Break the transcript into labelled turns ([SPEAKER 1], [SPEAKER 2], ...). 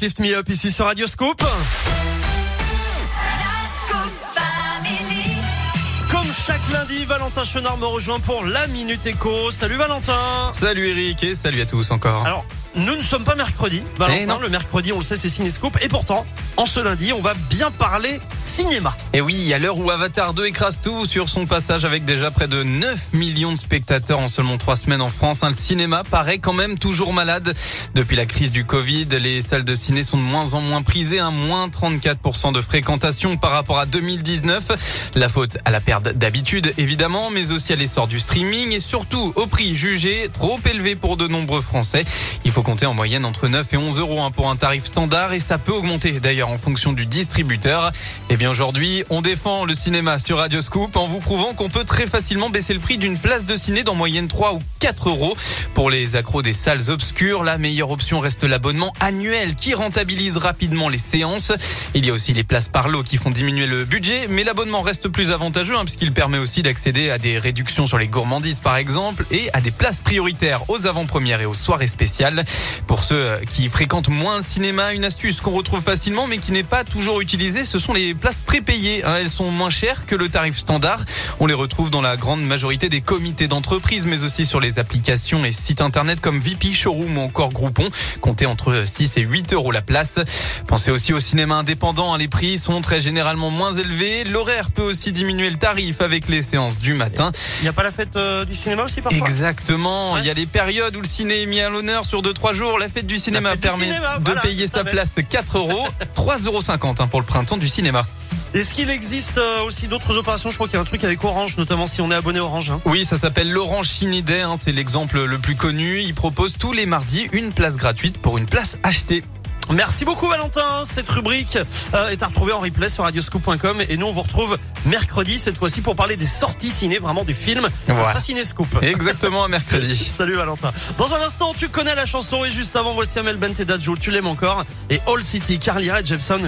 [SPEAKER 1] Lift Me Up ici sur Radio Scoop. Comme chaque lundi, Valentin Chenard me rejoint pour la Minute Éco. Salut Valentin
[SPEAKER 2] Salut Eric et salut à tous encore.
[SPEAKER 1] Alors, nous ne sommes pas mercredi. Valentin,
[SPEAKER 2] Eh non.
[SPEAKER 1] le mercredi, on le sait, c'est Cinescoop. Et pourtant, en ce lundi, on va bien parler cinéma.
[SPEAKER 2] Et oui, à l'heure où Avatar 2 écrase tout sur son passage avec déjà près de 9 millions de spectateurs en seulement 3 semaines en France, hein, le cinéma paraît quand même toujours malade. Depuis la crise du Covid, les salles de ciné sont de moins en moins prisées, un moins 34% de fréquentation par rapport à 2019. La faute à la perte d'habitude évidemment, mais aussi à l'essor du streaming et surtout au prix jugé trop élevé pour de nombreux Français. Il faut compter en moyenne entre 9 et 11 euros hein, pour un tarif standard et ça peut augmenter d'ailleurs en fonction du distributeur. Eh bien aujourd'hui, on défend le cinéma sur Radio Scoop en vous prouvant qu'on peut très facilement baisser le prix d'une place de ciné d'en moyenne 3 ou 4 euros. Pour les accros des salles obscures, la meilleure option reste l'abonnement annuel qui rentabilise rapidement les séances. Il y a aussi les places par lot qui font diminuer le budget, mais l'abonnement reste plus avantageux hein, puisqu'il permet aussi d'accéder à des réductions sur les gourmandises par exemple et à des places prioritaires aux avant-premières et aux soirées spéciales. Pour ceux qui fréquentent moins le cinéma, une astuce qu'on retrouve facilement mais qui n'est pas toujours utilisée, ce sont les places prépayées. hein. Elles sont moins chères que le tarif standard. On les retrouve dans la grande majorité des comités d'entreprise, mais aussi sur les applications et sites internet comme VP, Showroom ou encore Groupon. Comptez entre 6 et 8 euros la place. Pensez aussi au cinéma indépendant. hein. Les prix sont très généralement moins élevés. L'horaire peut aussi diminuer le tarif avec les séances du matin.
[SPEAKER 1] Il n'y a pas la fête euh, du cinéma aussi parfois?
[SPEAKER 2] Exactement.
[SPEAKER 1] Ouais.
[SPEAKER 2] Il y a les périodes où le ciné est mis à l'honneur sur 2-3 jours. La fête du cinéma
[SPEAKER 1] fête du
[SPEAKER 2] permet
[SPEAKER 1] cinéma,
[SPEAKER 2] de
[SPEAKER 1] voilà,
[SPEAKER 2] payer sa place 4 euros, 3,50 euros hein, pour le printemps du cinéma.
[SPEAKER 1] Est-ce qu'il existe euh, aussi d'autres opérations? Je crois qu'il y a un truc avec Orange, notamment si on est abonné Orange. hein.
[SPEAKER 2] Oui, ça s'appelle Laurent Chinidet, hein, c'est l'exemple le plus connu. Il propose tous les mardis une place gratuite pour une place achetée.
[SPEAKER 1] Merci beaucoup Valentin. Cette rubrique euh, est à retrouver en replay sur radioscoop.com et nous on vous retrouve mercredi cette fois-ci pour parler des sorties ciné, vraiment des films. Ça
[SPEAKER 2] Voilà. Exactement à mercredi.
[SPEAKER 1] Salut Valentin. Dans un instant, tu connais la chanson et juste avant, voici Amel Bent et Dadjo, tu l'aimes encore. Et All City, Carly Rae Jepsen,